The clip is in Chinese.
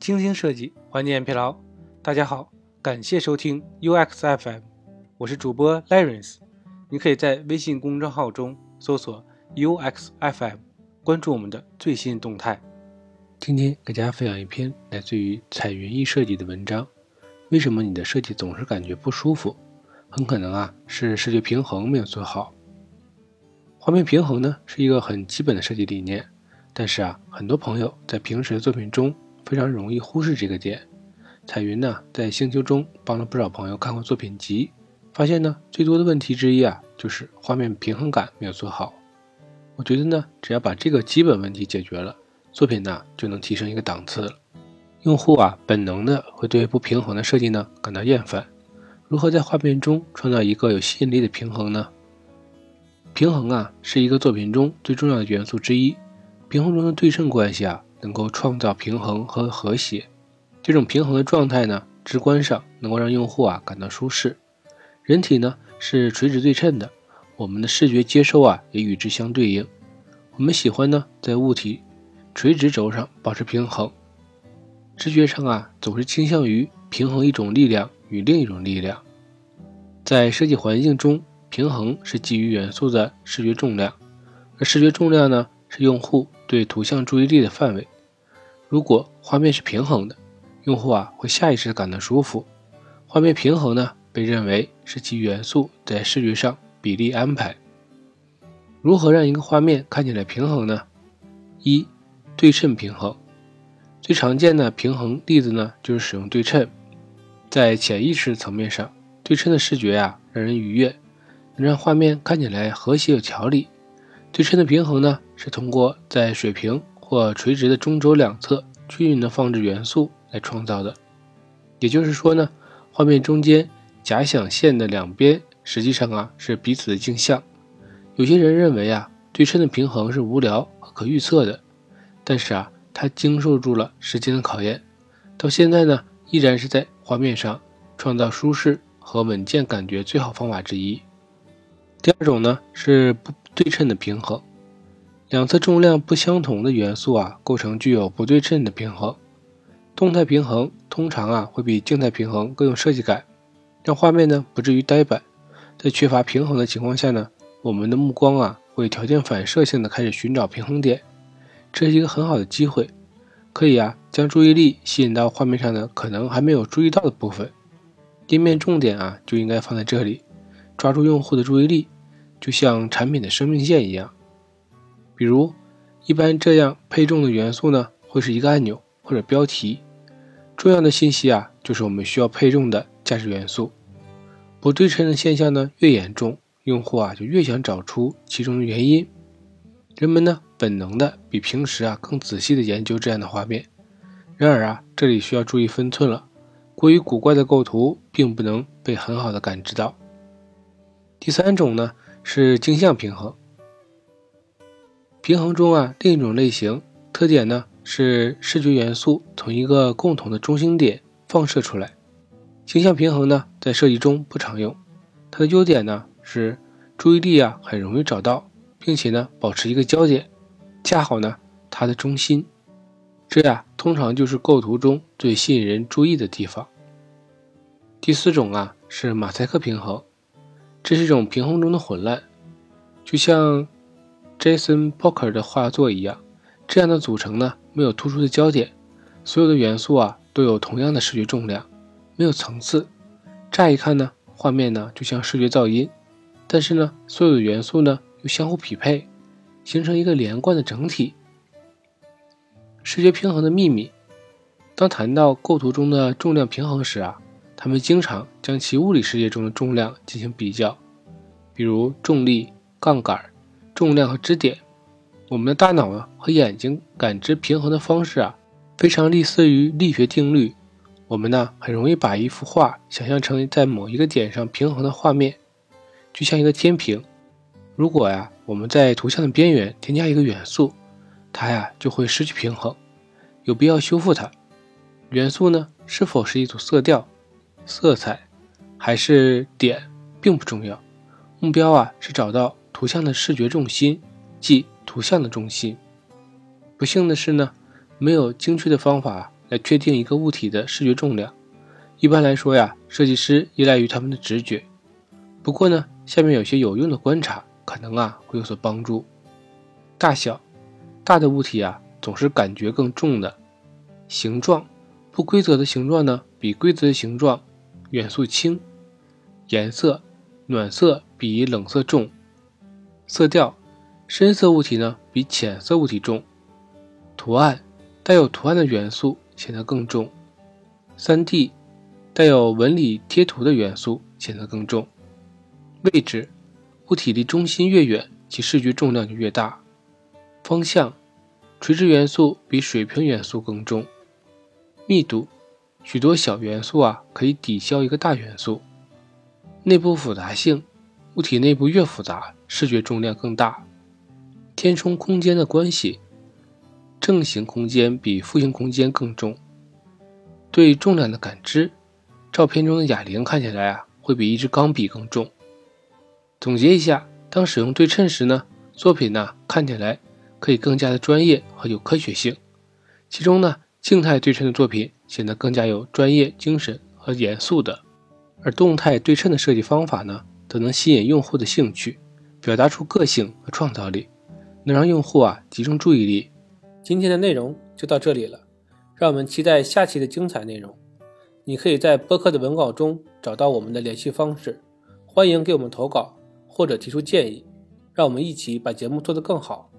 精心设计，缓解疲劳。大家好，感谢收听 UX FM，我是主播 Larence。你可以在微信公众号中搜索 UX FM，关注我们的最新动态。今天给大家分享一篇来自于彩云易设计的文章。为什么你的设计总是感觉不舒服？很可能啊是视觉平衡没有做好。画面平衡呢是一个很基本的设计理念，但是啊很多朋友在平时的作品中非常容易忽视这个点。彩云呢在星球中帮了不少朋友看过作品集，发现呢最多的问题之一啊就是画面平衡感没有做好。我觉得呢只要把这个基本问题解决了，作品呢就能提升一个档次。用户啊，本能的会对不平衡的设计呢感到厌烦。如何在画面中创造一个有吸引力的平衡呢？平衡啊，是一个作品中最重要的元素之一。平衡中的对称关系啊，能够创造平衡和和谐。这种平衡的状态呢，直观上能够让用户啊感到舒适。人体呢是垂直对称的，我们的视觉接收啊也与之相对应。我们喜欢呢在物体垂直轴上保持平衡。直觉上啊，总是倾向于平衡一种力量与另一种力量。在设计环境中，平衡是基于元素的视觉重量，而视觉重量呢，是用户对图像注意力的范围。如果画面是平衡的，用户啊会下意识的感到舒服。画面平衡呢，被认为是其元素在视觉上比例安排。如何让一个画面看起来平衡呢？一，对称平衡。最常见的平衡例子呢，就是使用对称。在潜意识层面上，对称的视觉呀，让人愉悦，能让画面看起来和谐有条理。对称的平衡呢，是通过在水平或垂直的中轴两侧均匀的放置元素来创造的。也就是说呢，画面中间假想线的两边实际上啊是彼此的镜像。有些人认为啊，对称的平衡是无聊和可预测的，但是啊。它经受住了时间的考验，到现在呢，依然是在画面上创造舒适和稳健感觉最好方法之一。第二种呢是不对称的平衡，两侧重量不相同的元素啊，构成具有不对称的平衡。动态平衡通常啊会比静态平衡更有设计感，让画面呢不至于呆板。在缺乏平衡的情况下呢，我们的目光啊会条件反射性的开始寻找平衡点。这是一个很好的机会，可以啊将注意力吸引到画面上的可能还没有注意到的部分，页面重点啊就应该放在这里，抓住用户的注意力，就像产品的生命线一样。比如，一般这样配重的元素呢，会是一个按钮或者标题。重要的信息啊，就是我们需要配重的价值元素。不对称的现象呢越严重，用户啊就越想找出其中的原因。人们呢？本能的比平时啊更仔细的研究这样的画面，然而啊这里需要注意分寸了，过于古怪的构图并不能被很好的感知到。第三种呢是镜像平衡，平衡中啊另一种类型特点呢是视觉元素从一个共同的中心点放射出来。镜像平衡呢在设计中不常用，它的优点呢是注意力啊很容易找到，并且呢保持一个焦点。恰好呢，它的中心，这呀通常就是构图中最吸引人注意的地方。第四种啊是马赛克平衡，这是一种平衡中的混乱，就像 Jason Poker 的画作一样。这样的组成呢没有突出的焦点，所有的元素啊都有同样的视觉重量，没有层次。乍一看呢，画面呢就像视觉噪音，但是呢，所有的元素呢又相互匹配。形成一个连贯的整体。视觉平衡的秘密，当谈到构图中的重量平衡时啊，他们经常将其物理世界中的重量进行比较，比如重力、杠杆、重量和支点。我们的大脑啊和眼睛感知平衡的方式啊，非常类似于力学定律。我们呢很容易把一幅画想象成在某一个点上平衡的画面，就像一个天平。如果呀，我们在图像的边缘添加一个元素，它呀就会失去平衡，有必要修复它。元素呢是否是一组色调、色彩，还是点，并不重要。目标啊是找到图像的视觉重心，即图像的重心。不幸的是呢，没有精确的方法来确定一个物体的视觉重量。一般来说呀，设计师依赖于他们的直觉。不过呢，下面有些有用的观察，可能啊会有所帮助。大小，大的物体啊总是感觉更重的。形状，不规则的形状呢比规则的形状元素轻。颜色，暖色比冷色重。色调，深色物体呢比浅色物体重。图案，带有图案的元素显得更重。三 D。带有纹理贴图的元素显得更重。位置，物体离中心越远，其视觉重量就越大。方向，垂直元素比水平元素更重。密度，许多小元素啊可以抵消一个大元素。内部复杂性，物体内部越复杂，视觉重量更大。填充空间的关系，正形空间比负形空间更重。对重量的感知。照片中的哑铃看起来啊，会比一支钢笔更重。总结一下，当使用对称时呢，作品呢看起来可以更加的专业和有科学性。其中呢，静态对称的作品显得更加有专业精神和严肃的，而动态对称的设计方法呢，则能吸引用户的兴趣，表达出个性和创造力，能让用户啊集中注意力。今天的内容就到这里了，让我们期待下期的精彩内容。你可以在播客的文稿中找到我们的联系方式，欢迎给我们投稿或者提出建议，让我们一起把节目做得更好。